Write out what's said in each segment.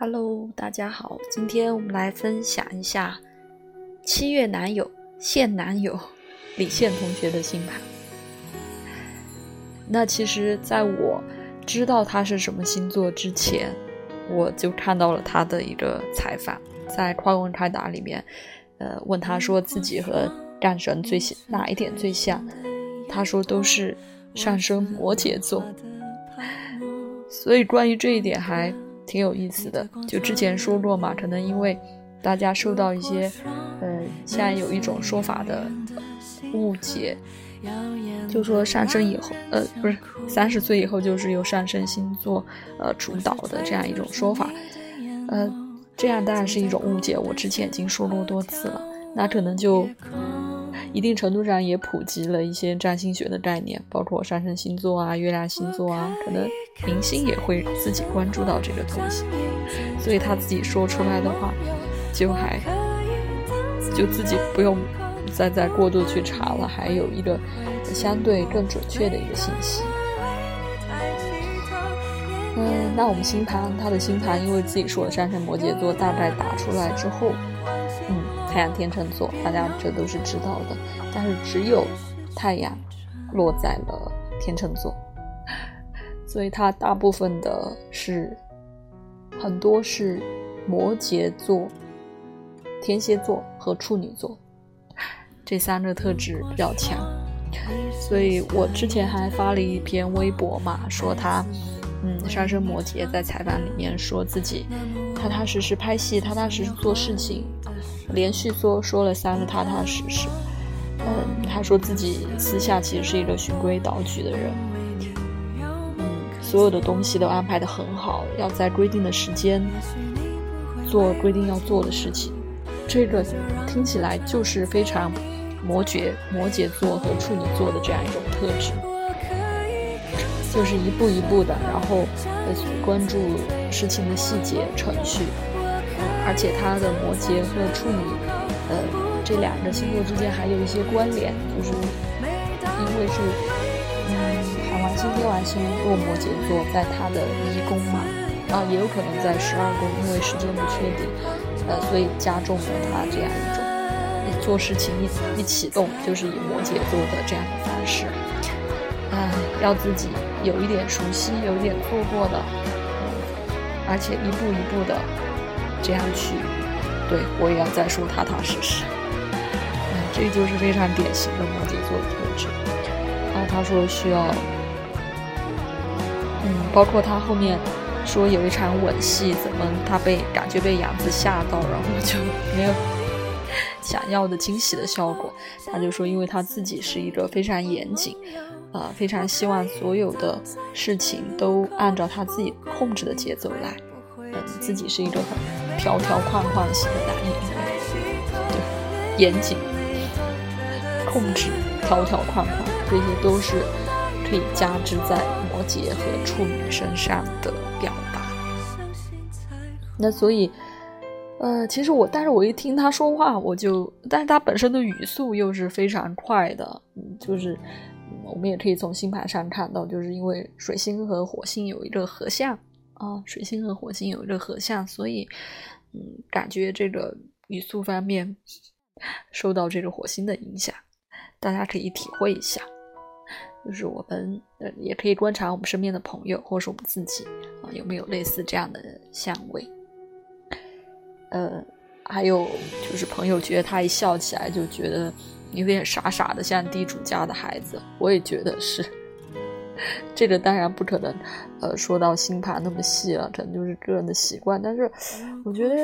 Hello，大家好，今天我们来分享一下七月男友现男友李现同学的星盘。那其实，在我知道他是什么星座之前，我就看到了他的一个采访，在《快问快答》里面，呃，问他说自己和战神最像哪一点最像，他说都是上升摩羯座。所以关于这一点还挺有意思的。就之前说过嘛，可能因为大家受到一些，呃，现在有一种说法的误解，就说上升以后，呃，不是三十岁以后就是由上升星座呃主导的这样一种说法，呃，这样当然是一种误解。我之前已经说过多次了，那可能就。一定程度上也普及了一些占星学的概念，包括上升星座啊、月亮星座啊，可能明星也会自己关注到这个东西，所以他自己说出来的话，就还就自己不用再再过度去查了，还有一个相对更准确的一个信息。嗯，那我们星盘，他的星盘因为自己说的上升摩羯座，大概打出来之后。太阳天秤座，大家这都是知道的，但是只有太阳落在了天秤座，所以它大部分的是很多是摩羯座、天蝎座和处女座这三个特质比较强，所以我之前还发了一篇微博嘛，说他嗯上升摩羯，在采访里面说自己踏踏实实拍戏，踏踏实实做事情。连续说说了三个踏踏实实，嗯，他说自己私下其实是一个循规蹈矩的人，嗯，所有的东西都安排的很好，要在规定的时间做规定要做的事情，这个听起来就是非常摩羯摩羯座和处女座的这样一种特质，就是一步一步的，然后关注事情的细节程序。而且他的摩羯和处女，呃，这两个星座之间还有一些关联，就是因为是，嗯，海王星、天王星落摩羯座，在他的一宫嘛，啊，也有可能在十二宫，因为时间不确定，呃，所以加重了他这样一种做事情一一启动就是以摩羯座的这样的方式，哎，要自己有一点熟悉，有一点做过的，嗯而且一步一步的。这样去，对我也要再说踏踏实实。嗯，这就是非常典型的摩羯座的特质。然后他说需要，嗯，包括他后面说有一场吻戏，怎么他被感觉被杨子吓到，然后就没有想要的惊喜的效果。他就说，因为他自己是一个非常严谨，呃，非常希望所有的事情都按照他自己控制的节奏来。嗯，自己是一个很。条条框框型的男人，对，严谨、控制、条条框框，这些都是可以加之在摩羯和处女身上的表达。那所以，呃，其实我，但是我一听他说话，我就，但是他本身的语速又是非常快的，就是我们也可以从星盘上看到，就是因为水星和火星有一个合相。啊，水星和火星有一个合相，所以，嗯，感觉这个语速方面受到这个火星的影响，大家可以体会一下。就是我们呃，也可以观察我们身边的朋友，或者是我们自己啊，有没有类似这样的相位。呃，还有就是朋友觉得他一笑起来就觉得有点傻傻的，像地主家的孩子，我也觉得是。这个当然不可能，呃，说到星盘那么细了，可能就是个人的习惯。但是，我觉得，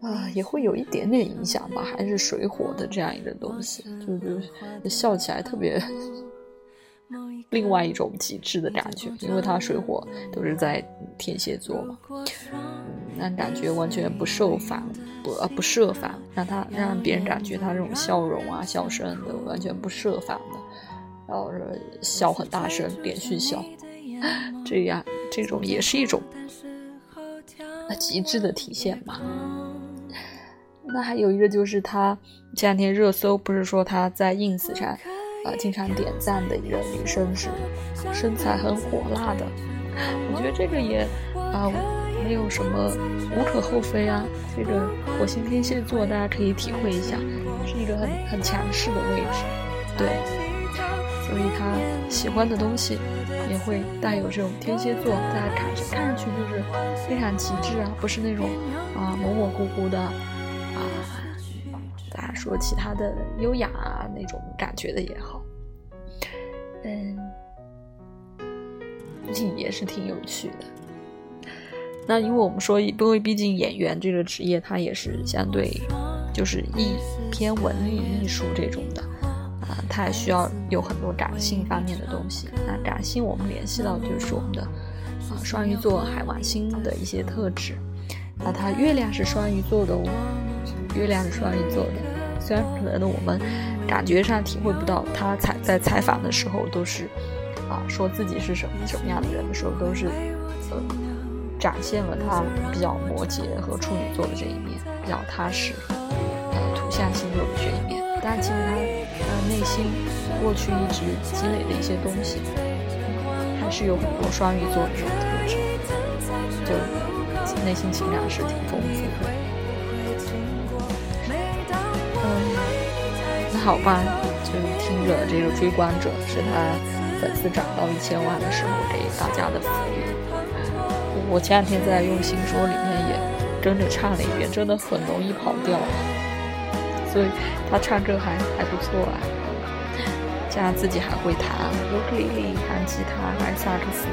啊，也会有一点点影响吧，还是水火的这样一个东西，就就笑起来特别，另外一种极致的感觉，因为他水火都是在天蝎座嘛，那感觉完全不受烦，不呃不设防，让他让别人感觉他这种笑容啊、笑声都完全不设防的。然后是笑很大声，连续笑，这样这种也是一种极致的体现吧。那还有一个就是他前两天热搜不是说他在 ins 上啊经常点赞的一个女生是身材很火辣的，我觉得这个也啊没有什么无可厚非啊。这个火星天蝎座，大家可以体会一下，是一个很很强势的位置，对，所以他喜欢的东西也会带有这种天蝎座，大家看看上去就是非常极致啊，不是那种啊模模糊糊的啊，大家说其他的优雅啊那种感觉的也好，嗯。也是挺有趣的。那因为我们说，因为毕竟演员这个职业，它也是相对就是艺偏文艺艺术这种的啊，它也需要有很多感性方面的东西。那感性我们联系到就是我们的啊双鱼座海王星的一些特质。那它月亮是双鱼座的哦，月亮是双鱼座的。虽然可能我们感觉上体会不到，他采在采访的时候都是。啊，说自己是什么什么样的人的时候，都是呃展现了他比较摩羯和处女座的这一面，比较踏实，呃土象星座的这一面。但其实他内心过去一直积累的一些东西，还是有很多双鱼座的这种特质，就内心情感是挺丰富的。嗯，那好吧，就听着这个追光者是他。粉丝涨到一千万的时候，给大家的福利。我前两天在用心说里面也跟着唱了一遍，真的很容易跑调，所以他唱歌还还不错啊。加上自己还会弹尤克里里、弹吉他、弹萨克斯，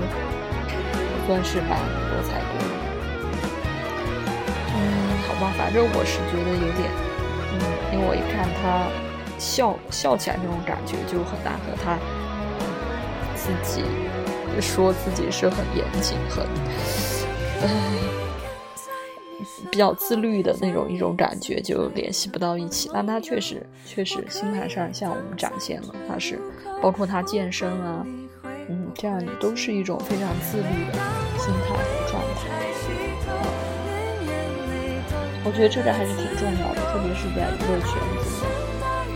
算是蛮多才多艺。嗯，好吧，反正我是觉得有点，嗯，因为我一看他笑笑起来那种感觉，就很难和他。自己说自己是很严谨、很比较自律的那种一种感觉，就联系不到一起。但他确实确实星盘上向我们展现了，他是包括他健身啊，嗯，这样都是一种非常自律的心态和状态。我觉得这个还是挺重要的，特别是在娱乐圈子，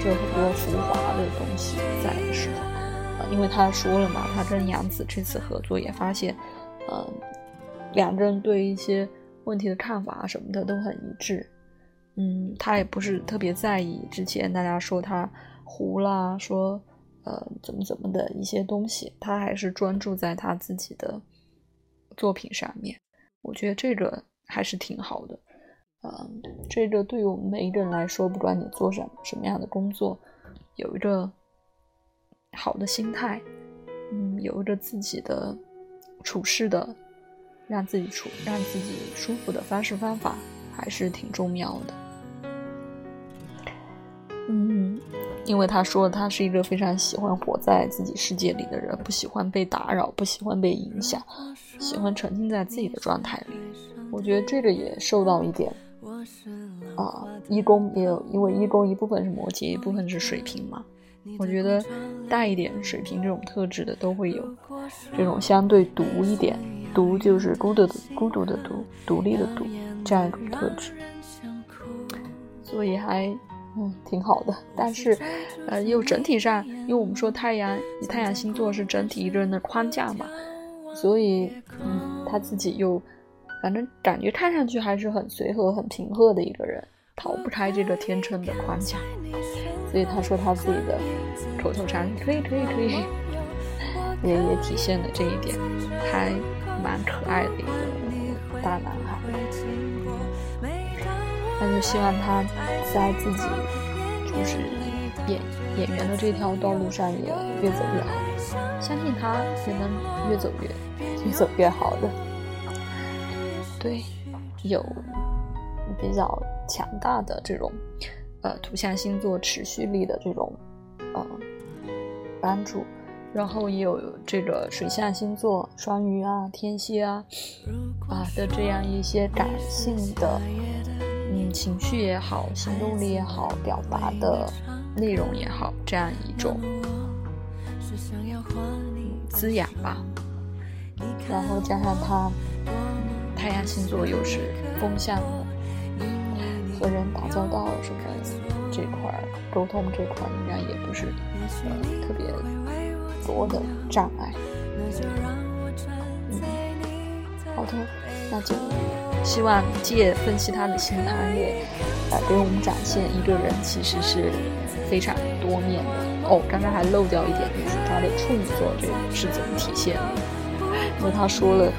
就很多浮华的东西在的时候。因为他说了嘛，他跟杨紫这次合作也发现，嗯，两个人对一些问题的看法什么的都很一致，嗯，他也不是特别在意之前大家说他糊啦，说呃怎么怎么的一些东西，他还是专注在他自己的作品上面，我觉得这个还是挺好的，嗯，这个对于我们每一个人来说，不管你做什什么样的工作，有一个。好的心态，嗯，有一个自己的处事的，让自己处让自己舒服的方式方法，还是挺重要的。嗯，因为他说他是一个非常喜欢活在自己世界里的人，不喜欢被打扰，不喜欢被影响，喜欢沉浸在自己的状态里。我觉得这个也受到一点啊，一宫也有，因为一宫一部分是摩羯，一部分是水瓶嘛。我觉得带一点水瓶这种特质的都会有这种相对独一点，独就是孤独的孤独的独，独立的独这样一种特质，所以还嗯挺好的。但是呃又整体上，因为我们说太阳以太阳星座是整体一个人的框架嘛，所以嗯他自己又反正感觉看上去还是很随和、很平和的一个人，逃不开这个天秤的框架。所以他说他自己的口头禅可以可以可以，也也体现了这一点，还蛮可爱的一个大男孩。那就希望他在自己就是演演员的这条道路上也越走越好，相信他也能越走越越走越好的。对，有比较强大的这种。呃，土象星座持续力的这种呃帮助，然后也有这个水象星座双鱼啊、天蝎啊啊的这样一些感性的嗯情绪也好、行动力也好、表达的内容也好，这样一种滋养吧。然后加上它太阳星座又是风象的。和人打交道什么这块沟通这块应该也不是呃特别多的障碍。嗯，好的，那就希望借分析他的心态也呃给我们展现一个人其实是非常多面的。哦，刚刚还漏掉一点，就是他的处女座这是怎么体现的？因为他说了，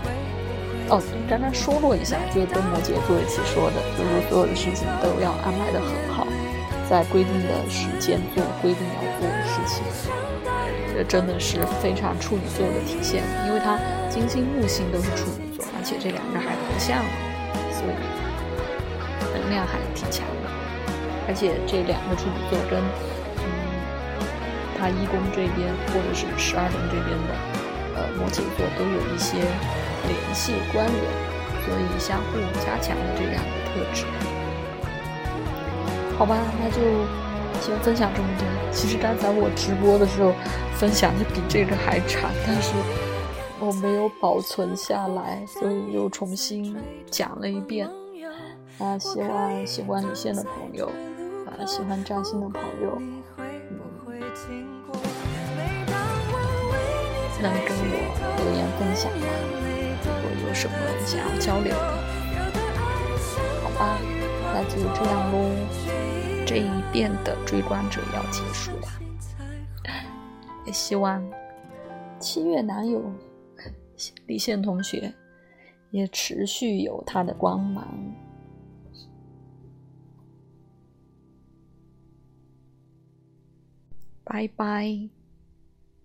哦，刚刚说过一下，就是跟摩羯座一起说的，就是所有的事情都要安排的很好，在规定的时间做规定要做的事情。这真的是非常处女座的体现，因为他金星、木星都是处女座，而且这两个还合相，所以能量还挺强的。而且这两个处女座跟嗯他一宫这边或者是十二宫这边的呃摩羯座都有一些联系关联，所以相互加强了这两个特质。好吧，那就。先分享这么多。其实刚才我直播的时候分享的比这个还长，但是我没有保存下来，所以又重新讲了一遍。啊，希望喜欢李现的朋友，啊，喜欢占星的朋友，能跟我留言分享吗？如果有什么想要交流的，好吧，那就这样喽。这一遍的追光者要结束了，也希望七月男友李现同学也持续有他的光芒。拜拜。